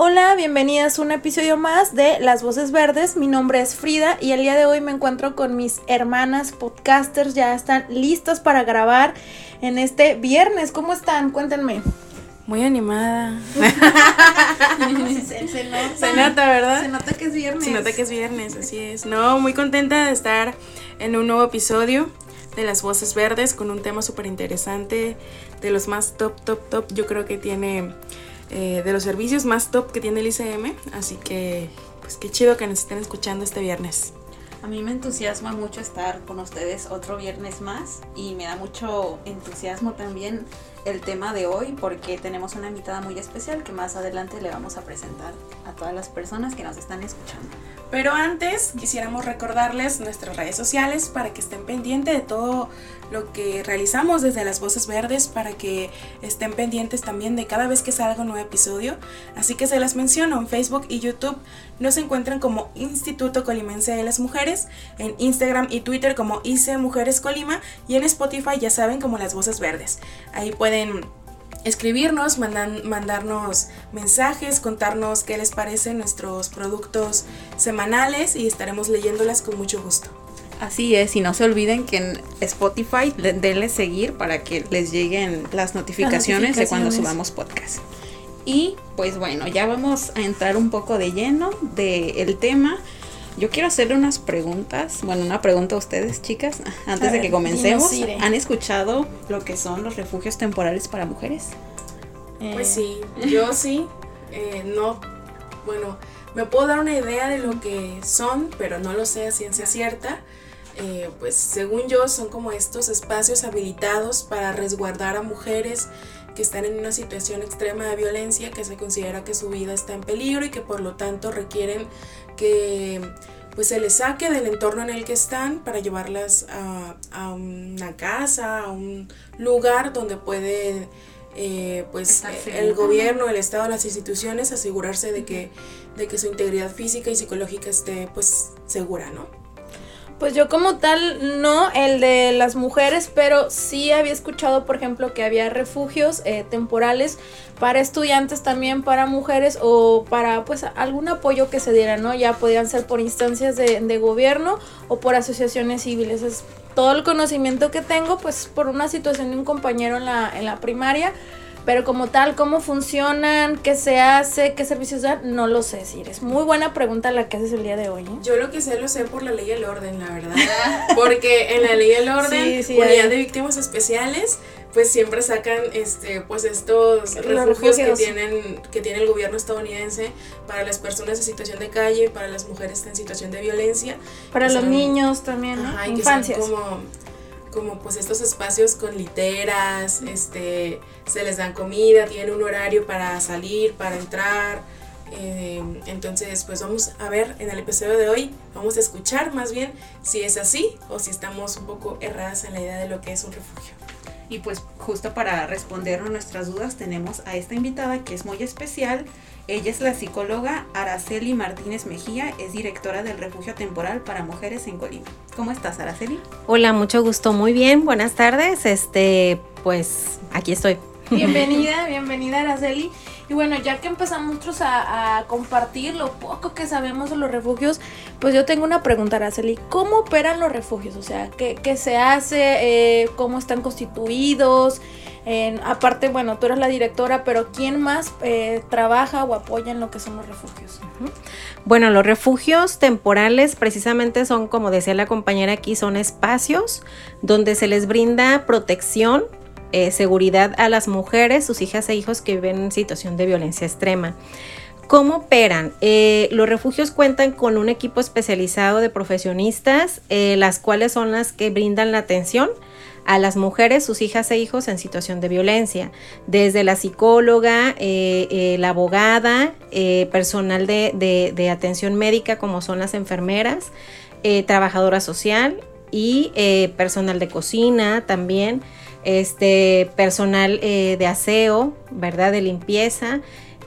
Hola, bienvenidas a un episodio más de Las Voces Verdes. Mi nombre es Frida y el día de hoy me encuentro con mis hermanas podcasters. Ya están listas para grabar en este viernes. ¿Cómo están? Cuéntenme. Muy animada. se, nota. Se nota, ¿verdad? Se nota que es viernes. Se nota que es viernes, así es. No, muy contenta de estar en un nuevo episodio de Las Voces Verdes con un tema súper interesante, de los más top, top, top. Yo creo que tiene eh, de los servicios más top que tiene el ICM. Así que, pues qué chido que nos estén escuchando este viernes. A mí me entusiasma mucho estar con ustedes otro viernes más y me da mucho entusiasmo también el tema de hoy porque tenemos una invitada muy especial que más adelante le vamos a presentar a todas las personas que nos están escuchando. Pero antes quisiéramos recordarles nuestras redes sociales para que estén pendientes de todo lo que realizamos desde las Voces Verdes para que estén pendientes también de cada vez que salga un nuevo episodio. Así que se las menciono en Facebook y YouTube. Nos encuentran como Instituto Colimense de las Mujeres, en Instagram y Twitter como ICE Mujeres Colima y en Spotify ya saben como las Voces Verdes. Ahí pueden escribirnos, mandarnos mensajes, contarnos qué les parecen nuestros productos semanales y estaremos leyéndolas con mucho gusto. Así es, y no se olviden que en Spotify denle seguir para que les lleguen las notificaciones, de cuando subamos podcast. Y pues bueno, ya vamos a entrar un poco de lleno del tema. Yo quiero hacerle unas preguntas, bueno, una pregunta a ustedes, chicas, antes de que comencemos. ¿Han escuchado lo que son los refugios temporales para mujeres? Pues sí, yo sí, eh, no, bueno, me puedo dar una idea de lo que son, pero no lo sé a ciencia cierta. Eh, pues según yo son como estos espacios habilitados para resguardar a mujeres que están en una situación extrema de violencia, que se considera que su vida está en peligro y que por lo tanto requieren que pues se les saque del entorno en el que están para llevarlas a, una casa, a un lugar donde puede eh, pues el gobierno, el Estado, las instituciones asegurarse de que, de que su integridad física y psicológica esté pues segura, ¿no? Pues yo como tal no el de las mujeres, pero sí había escuchado, por ejemplo, que había refugios eh, temporales para estudiantes también, para mujeres o para pues algún apoyo que se diera, ¿no? Ya podían ser por instancias de, de gobierno o por asociaciones civiles. Es todo el conocimiento que tengo, pues por una situación de un compañero en la, en la primaria pero como tal, cómo funcionan, qué se hace, qué servicios dan, no lo sé, si es muy buena pregunta la que haces el día de hoy. ¿eh? Yo lo que sé lo sé por la ley del orden, la verdad. Porque en la ley del orden, unidad de víctimas especiales, pues siempre sacan este pues estos refugios, que tienen que tiene el gobierno estadounidense para las personas en situación de calle, para las mujeres en situación de violencia, para los niños también, ¿no? Infancias. como como pues estos espacios con literas, este, se les dan comida, tienen un horario para salir, para entrar. Eh, entonces, pues vamos a ver en el episodio de hoy, vamos a escuchar más bien si es así o si estamos un poco erradas en la idea de lo que es un refugio. Y pues justo para responder nuestras dudas tenemos a esta invitada que es muy especial. Ella es la psicóloga Araceli Martínez Mejía, es directora del Refugio Temporal para Mujeres en Colima. ¿Cómo estás, Araceli? Hola, mucho gusto, muy bien, buenas tardes. Este, pues aquí estoy. Bienvenida, bienvenida Araceli. Y bueno, ya que empezamos a, compartir lo poco que sabemos de los refugios, pues yo tengo una pregunta, Araceli. ¿Cómo operan los refugios? O sea, ¿qué, se hace? Eh, ¿Cómo están constituidos? aparte, bueno, tú eres la directora, pero ¿quién más eh, trabaja o apoya en lo que son los refugios? Bueno, los refugios temporales precisamente son, como decía la compañera aquí, son espacios donde se les brinda protección eh, seguridad a las mujeres, sus hijas e hijos que viven en situación de violencia extrema. ¿Cómo operan? Eh, los refugios cuentan con un equipo especializado de profesionistas, eh, las cuales son las que brindan la atención a las mujeres, sus hijas e hijos en situación de violencia, desde la psicóloga, la abogada, personal de, atención médica como son las enfermeras, trabajadora social y personal de cocina también, este, personal de aseo, ¿verdad? De limpieza.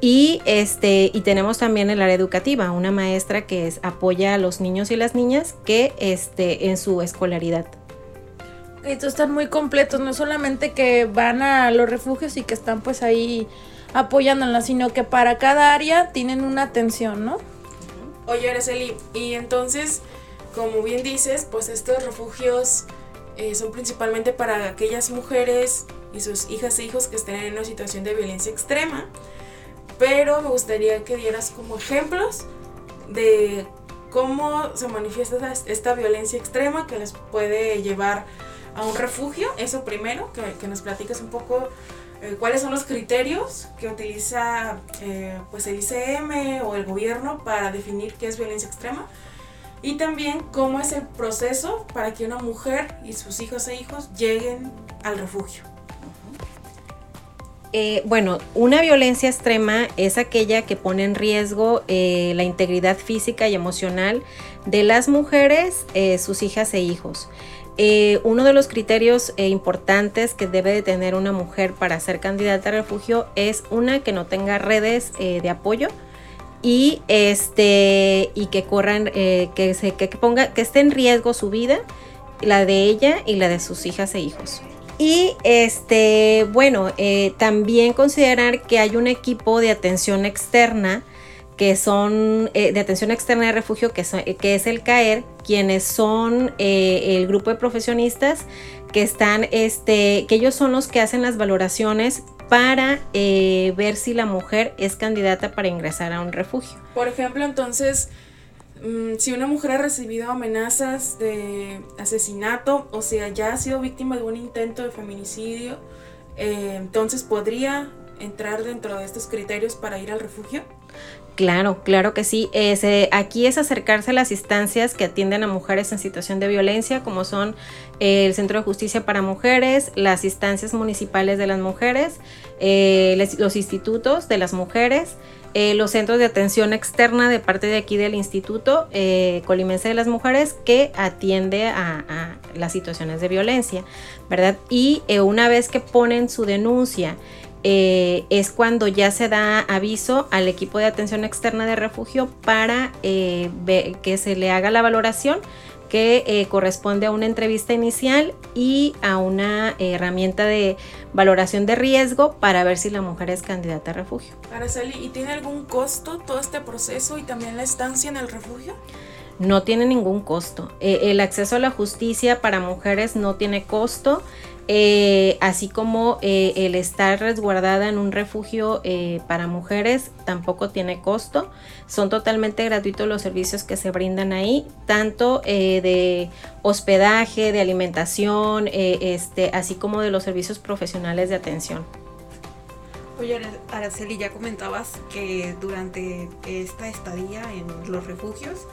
Y, este, y tenemos también el área educativa, una maestra que apoya a los niños y las niñas que este, en su escolaridad. Estos están muy completos, no solamente que van a los refugios y que están pues ahí apoyándola, sino que para cada área tienen una atención, ¿no? Oye, Araceli, y entonces, como bien dices, pues estos refugios eh, son principalmente para aquellas mujeres y sus hijas e hijos que estén en una situación de violencia extrema pero me gustaría que dieras como ejemplos de cómo se manifiesta esta violencia extrema que les puede llevar a un refugio. Eso primero, que, nos platiques un poco eh, cuáles son los criterios que utiliza eh, pues el ICM o el gobierno para definir qué es violencia extrema. Y también cómo es el proceso para que una mujer y sus hijos e hijos lleguen al refugio. Eh, bueno, una violencia extrema es aquella que pone en riesgo eh, la integridad física y emocional de las mujeres, eh, sus hijas e hijos. uno de los criterios importantes que debe de tener una mujer para ser candidata a refugio es una que no tenga redes de apoyo y este y que corran que se que ponga que esté en riesgo su vida, la de ella y la de sus hijas e hijos. Y este, bueno, eh, también considerar que hay un equipo de atención externa que son eh, de atención externa de refugio, que, que es el CAER, quienes son eh, el grupo de profesionistas que están, este, que ellos son los que hacen las valoraciones para ver si la mujer es candidata para ingresar a un refugio. Por ejemplo, entonces, Mm, si una mujer ha recibido amenazas de asesinato o sea ya ha sido víctima de un intento de feminicidio, eh, entonces podría entrar dentro de estos criterios para ir al refugio. Claro, claro que sí. aquí es acercarse a las instancias que atienden a mujeres en situación de violencia, como son eh, el Centro de Justicia para Mujeres, las instancias municipales de las mujeres, eh, los institutos de las mujeres, eh, los centros de atención externa de parte de aquí del Instituto Colimense de las Mujeres que atiende a, las situaciones de violencia, ¿verdad? Y una vez que ponen su denuncia, es cuando ya se da aviso al equipo de atención externa de refugio para que se le haga la valoración que eh, corresponde a una entrevista inicial y a una herramienta de valoración de riesgo para ver si la mujer es candidata a refugio. Araceli, ¿y tiene algún costo todo este proceso y también la estancia en el refugio? No tiene ningún costo. Eh, el acceso a la justicia para mujeres no tiene costo. Eh, así como eh, el estar resguardada en un refugio eh, para mujeres tampoco tiene costo. Son totalmente gratuitos los servicios que se brindan ahí, tanto de hospedaje, de alimentación, este, así como de los servicios profesionales de atención. Oye, Araceli, ya comentabas que durante esta estadía en los refugios,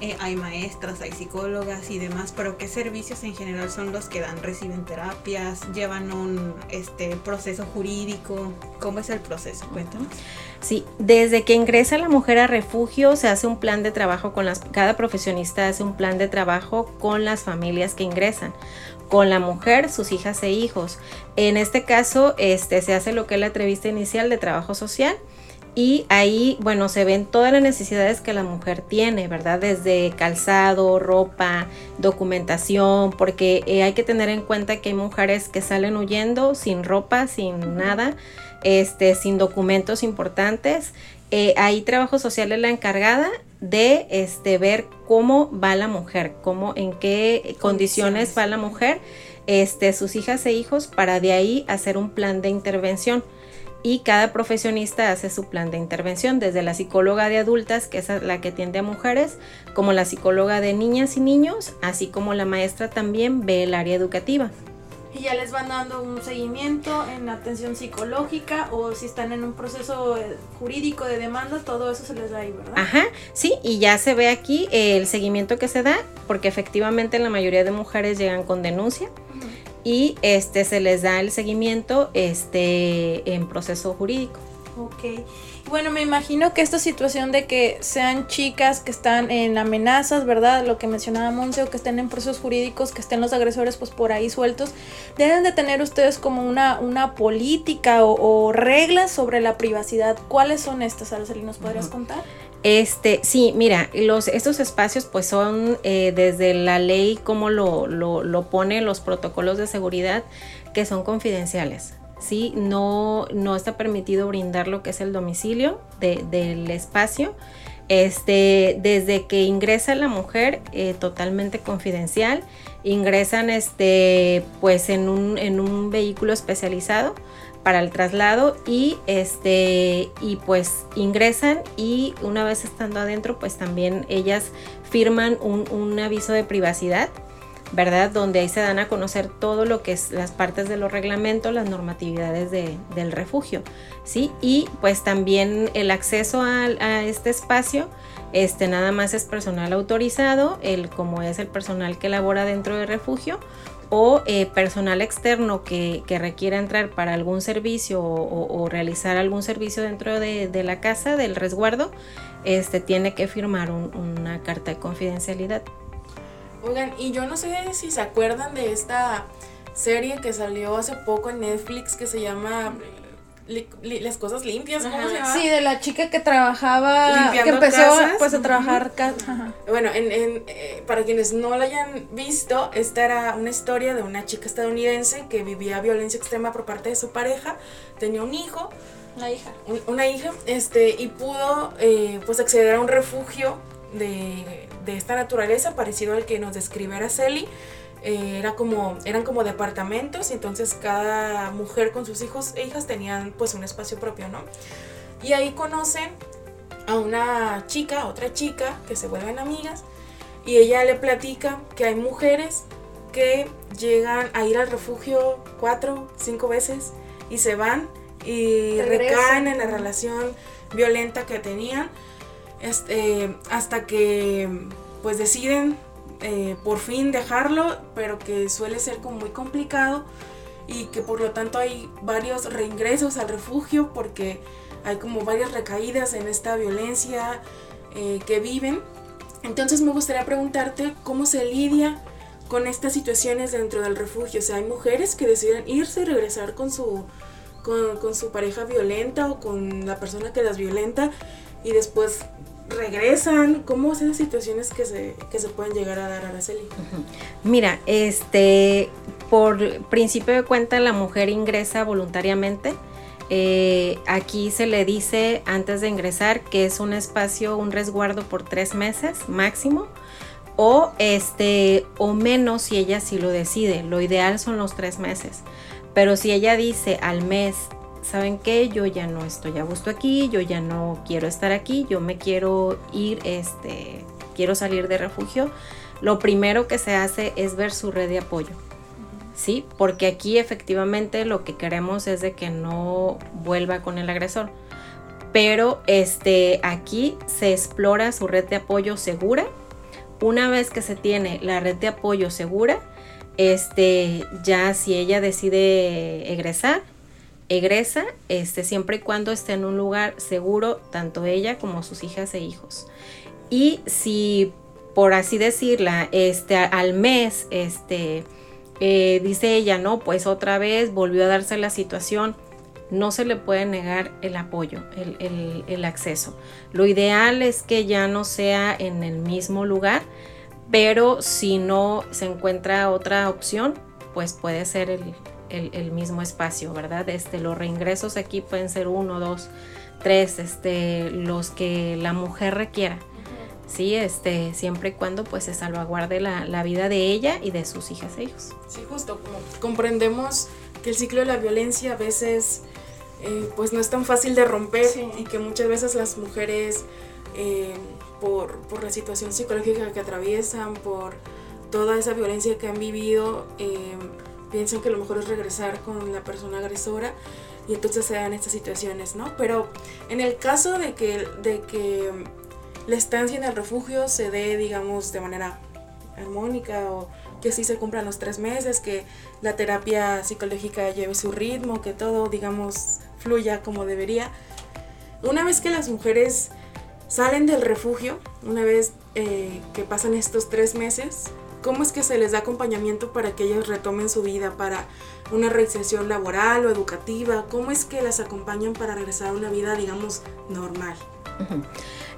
eh, hay maestras, hay psicólogas y demás, pero ¿qué servicios en general son los que dan? ¿Reciben terapias? ¿Llevan un este, proceso jurídico? ¿Cómo es el proceso? Cuéntanos. Sí, desde que ingresa la mujer a refugio se hace un plan de trabajo con las, cada profesionista hace un plan de trabajo con las familias que ingresan con la mujer, sus hijas e hijos. En este caso, este, se hace lo que es la entrevista inicial de trabajo social y ahí, bueno, se ven todas las necesidades que la mujer tiene, ¿verdad? Desde calzado, ropa, documentación, porque eh, hay que tener en cuenta que hay mujeres que salen huyendo sin ropa, sin nada, este, sin documentos importantes. Eh, ahí trabajo social es la encargada de este, ver cómo va la mujer, cómo, en qué condiciones va la mujer, este, sus hijas e hijos, para de ahí hacer un plan de intervención y cada profesionista hace su plan de intervención, desde la psicóloga de adultas, que es la que atiende a mujeres, como la psicóloga de niñas y niños, así como la maestra también ve el área educativa. Y ya les van dando un seguimiento en atención psicológica o si están en un proceso eh, jurídico de demanda, todo eso se les da ahí, ¿verdad? Ajá, sí, y ya se ve aquí el seguimiento que se da, porque efectivamente la mayoría de mujeres llegan con denuncia y este se les da el seguimiento este en proceso jurídico. Ok. Bueno, me imagino que esta situación de que sean chicas que están en amenazas, ¿verdad? Lo que mencionaba Monse, o que estén en procesos jurídicos, que estén los agresores pues por ahí sueltos, deben de tener ustedes como una, una política o, reglas sobre la privacidad. ¿Cuáles son estas, Araceli? ¿Nos podrías contar? Este, sí, mira, los, estos espacios pues son eh, desde la ley como lo, lo, pone los protocolos de seguridad que son confidenciales. ¿sí? No, no está permitido brindar lo que es el domicilio del espacio. Este, desde que ingresa la mujer, eh, totalmente confidencial, ingresan este, pues en un vehículo especializado para el traslado y este y pues ingresan y una vez estando adentro pues también ellas firman un, un aviso de privacidad ¿verdad? Donde ahí se dan a conocer todo lo que es las partes de los reglamentos, las normatividades del refugio, ¿sí? Y pues también el acceso a, este espacio, este nada más es personal autorizado, el como es el personal que labora dentro del refugio, o eh, personal externo que, requiera entrar para algún servicio o, realizar algún servicio dentro de, la casa del resguardo, este tiene que firmar una carta de confidencialidad. Oigan, y yo no sé si se acuerdan de esta serie que salió hace poco en Netflix que se llama las cosas limpias, ¿cómo se llama? Sí, de la chica que trabajaba, que empezó pues a trabajar. Bueno, en, en, eh, para quienes no la hayan visto, esta era una historia de una chica estadounidense que vivía violencia extrema por parte de su pareja, tenía un hijo. Una hija. una hija, este, y pudo eh, pues acceder a un refugio de, esta naturaleza, parecido al que nos describe Araceli. Eh, era como, eran como departamentos, y entonces cada mujer con sus hijos e hijas tenían pues un espacio propio, ¿no? Y ahí conocen a una chica, otra chica, que se vuelven amigas, y ella le platica que hay mujeres que llegan a ir al refugio cuatro, cinco veces y se van y recaen en la relación violenta que tenían este, hasta que pues deciden eh, por fin dejarlo, pero que suele ser como muy complicado y que por lo tanto hay varios reingresos al refugio porque hay como varias recaídas en esta violencia eh, que viven. Entonces me gustaría preguntarte cómo se lidia con estas situaciones dentro del refugio. O sea, hay mujeres que deciden irse y regresar con su, con, con su pareja violenta o con la persona que las violenta y después regresan? ¿Cómo son las situaciones que se, que se pueden llegar a dar, a Araceli? Mira, este, por principio de cuenta, la mujer ingresa voluntariamente. Eh, aquí se le dice antes de ingresar que es un espacio, un resguardo por tres meses máximo o este o menos si ella sí lo decide. Lo ideal son los tres meses. Pero si ella dice al mes ¿saben qué? Yo ya no estoy a gusto aquí, yo ya no quiero estar aquí, yo me quiero ir, este, quiero salir de refugio. Lo primero que se hace es ver su red de apoyo. ¿Sí? Porque aquí efectivamente lo que queremos es de que no vuelva con el agresor. Pero este, aquí se explora su red de apoyo segura. Una vez que se tiene la red de apoyo segura, este, ya si ella decide egresar, egresa este, siempre y cuando esté en un lugar seguro, tanto ella como sus hijas e hijos. Y si, por así decirla, este, al mes, este, eh, dice ella, no, pues otra vez volvió a darse la situación, no se le puede negar el apoyo, el, el acceso. Lo ideal es que ya no sea en el mismo lugar, pero si no se encuentra otra opción, pues puede ser el, el, mismo espacio, ¿verdad? Este, los reingresos aquí pueden ser uno, dos, tres, este, los que la mujer requiera. Sí, este, siempre y cuando pues se salvaguarde la, vida de ella y de sus hijas e hijos. Sí, justo, como comprendemos que el ciclo de la violencia a veces eh, pues no es tan fácil de romper y que muchas veces las mujeres eh, por, por, la situación psicológica que atraviesan, por toda esa violencia que han vivido, eh, piensan que lo mejor es regresar con la persona agresora y entonces se dan estas situaciones, ¿no? Pero en el caso de que, de que la estancia en el refugio se dé, digamos, de manera armónica o que sí se cumplan los tres meses, que la terapia psicológica lleve su ritmo, que todo, digamos, fluya como debería. Una vez que las mujeres salen del refugio, una vez eh, que pasan estos tres meses, ¿cómo es que se les da acompañamiento para que ellas retomen su vida, para una reinserción laboral o educativa? ¿Cómo es que las acompañan para regresar a una vida, digamos, normal?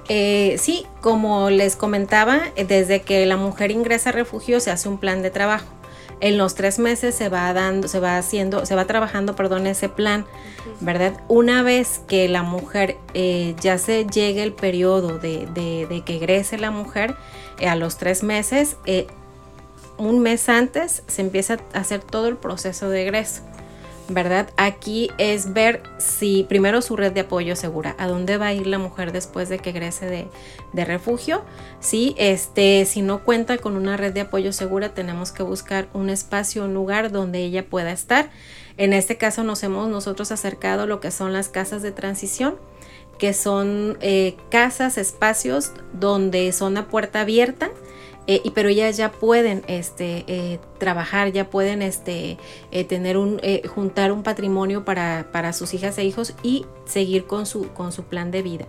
Eh, sí, como les comentaba, desde que la mujer ingresa a refugio se hace un plan de trabajo. En los tres meses se va dando, se va haciendo, se va trabajando, perdón, ese plan, ¿verdad? Una vez que la mujer eh, ya se llegue el periodo de, que egrese la mujer, eh, a los tres meses, un mes antes se empieza a hacer todo el proceso de egreso. ¿verdad? Aquí es ver si primero su red de apoyo segura, a dónde va a ir la mujer después de que egrese de, refugio. Si, este, si no cuenta con una red de apoyo segura, tenemos que buscar un espacio, un lugar donde ella pueda estar. En este caso nos hemos nosotros acercado a lo que son las casas de transición que son eh, casas, espacios donde son a puerta abierta, eh, y, pero ellas ya pueden este, eh, trabajar, ya pueden este, eh, tener un, juntar un patrimonio para, para, sus hijas e hijos y seguir con su, con su plan de vida.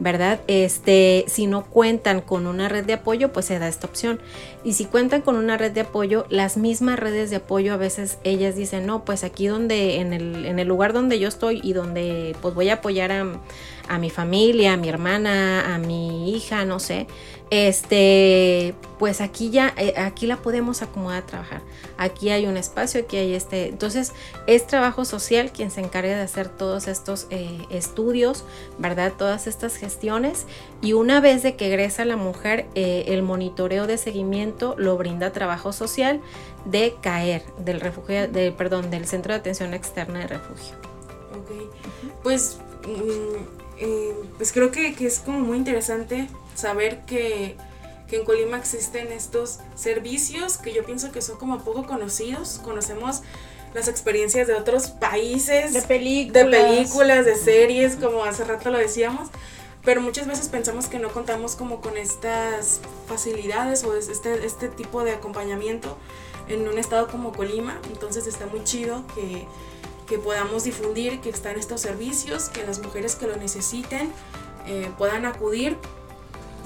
¿verdad? Este, si no cuentan con una red de apoyo, pues se da esta opción. Y si cuentan con una red de apoyo, las mismas redes de apoyo a veces ellas dicen, no, pues aquí donde, en el, en el lugar donde yo estoy y donde pues voy a apoyar a, a mi familia, a mi hermana, a mi hija, no sé, este, pues aquí ya, eh, aquí la podemos acomodar a trabajar. Aquí hay un espacio, aquí hay este. Entonces, es trabajo social quien se encarga de hacer todos estos eh, estudios, ¿verdad? Todas estas gestiones. Y una vez de que egresa la mujer, eh, el monitoreo de seguimiento lo brinda trabajo social de caer del refugio, de, perdón, del centro de atención externa de refugio. Ok. Pues, mm, pues creo que, que es como muy interesante saber que, en Colima existen estos servicios que yo pienso que son como poco conocidos. Conocemos las experiencias de otros países, de películas, de, películas, de series, como hace rato lo decíamos, pero muchas veces pensamos que no contamos como con estas facilidades o este, este tipo de acompañamiento en un estado como Colima, entonces está muy chido que, que podamos difundir que están estos servicios, que las mujeres que lo necesiten eh, puedan acudir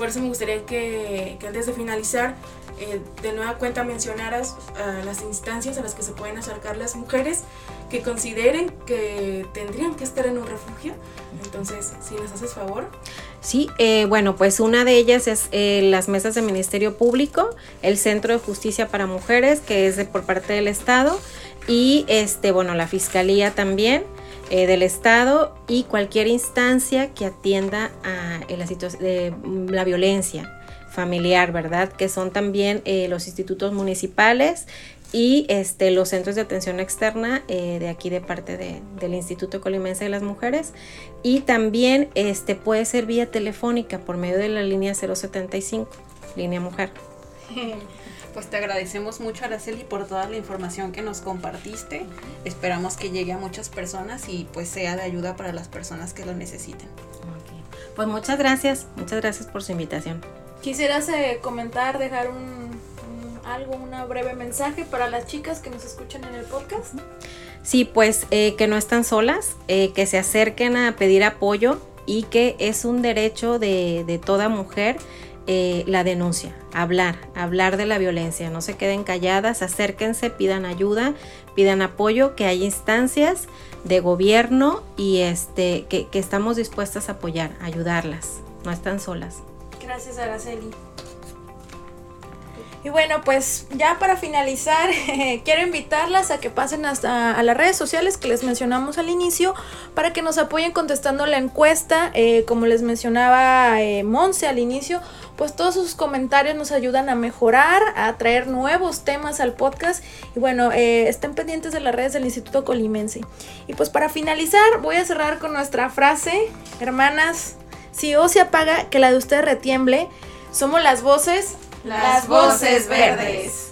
por eso me gustaría que, antes de finalizar, eh, de nueva cuenta mencionaras uh, las instancias a las que se pueden acercar las mujeres que consideren que tendrían que estar en un refugio. Entonces, si nos haces favor. Sí, eh, bueno, pues una de ellas es eh, las mesas del Ministerio Público, el Centro de Justicia para Mujeres, que es de, por parte del Estado, y este, bueno, la Fiscalía también. Eh, del Estado y cualquier instancia que atienda a la, de mm, la violencia familiar, ¿verdad? Que son también eh, los institutos municipales y este, los centros de atención externa eh, de aquí de parte del Instituto Colimense de las Mujeres y también este, puede ser vía telefónica por medio de la línea 075, línea mujer. Pues te agradecemos mucho, Araceli, por toda la información que nos compartiste. Esperamos que llegue a muchas personas y pues sea de ayuda para las personas que lo necesiten. Pues muchas gracias, muchas gracias por su invitación. ¿Quisieras eh, comentar, dejar un, algo, una breve mensaje para las chicas que nos escuchan en el podcast? Sí, pues eh, que no están solas, eh, que se acerquen a pedir apoyo y que es un derecho de, de toda mujer eh, la denuncia, hablar, hablar de la violencia, no se queden calladas, acérquense, pidan ayuda, pidan apoyo, que hay instancias de gobierno y este, que, que estamos dispuestas a apoyar, ayudarlas, no están solas. Gracias, Araceli. Y bueno, pues ya para finalizar, quiero invitarlas a que pasen hasta a las redes sociales que les mencionamos al inicio para que nos apoyen contestando la encuesta. Eh, como les mencionaba eh, Monse al inicio, pues todos sus comentarios nos ayudan a mejorar, a traer nuevos temas al podcast. Y bueno, eh, estén pendientes de las redes del Instituto Colimense. Y pues para finalizar, voy a cerrar con nuestra frase, hermanas, si O se apaga, que la de usted retiemble. Somos las voces las voces verdes.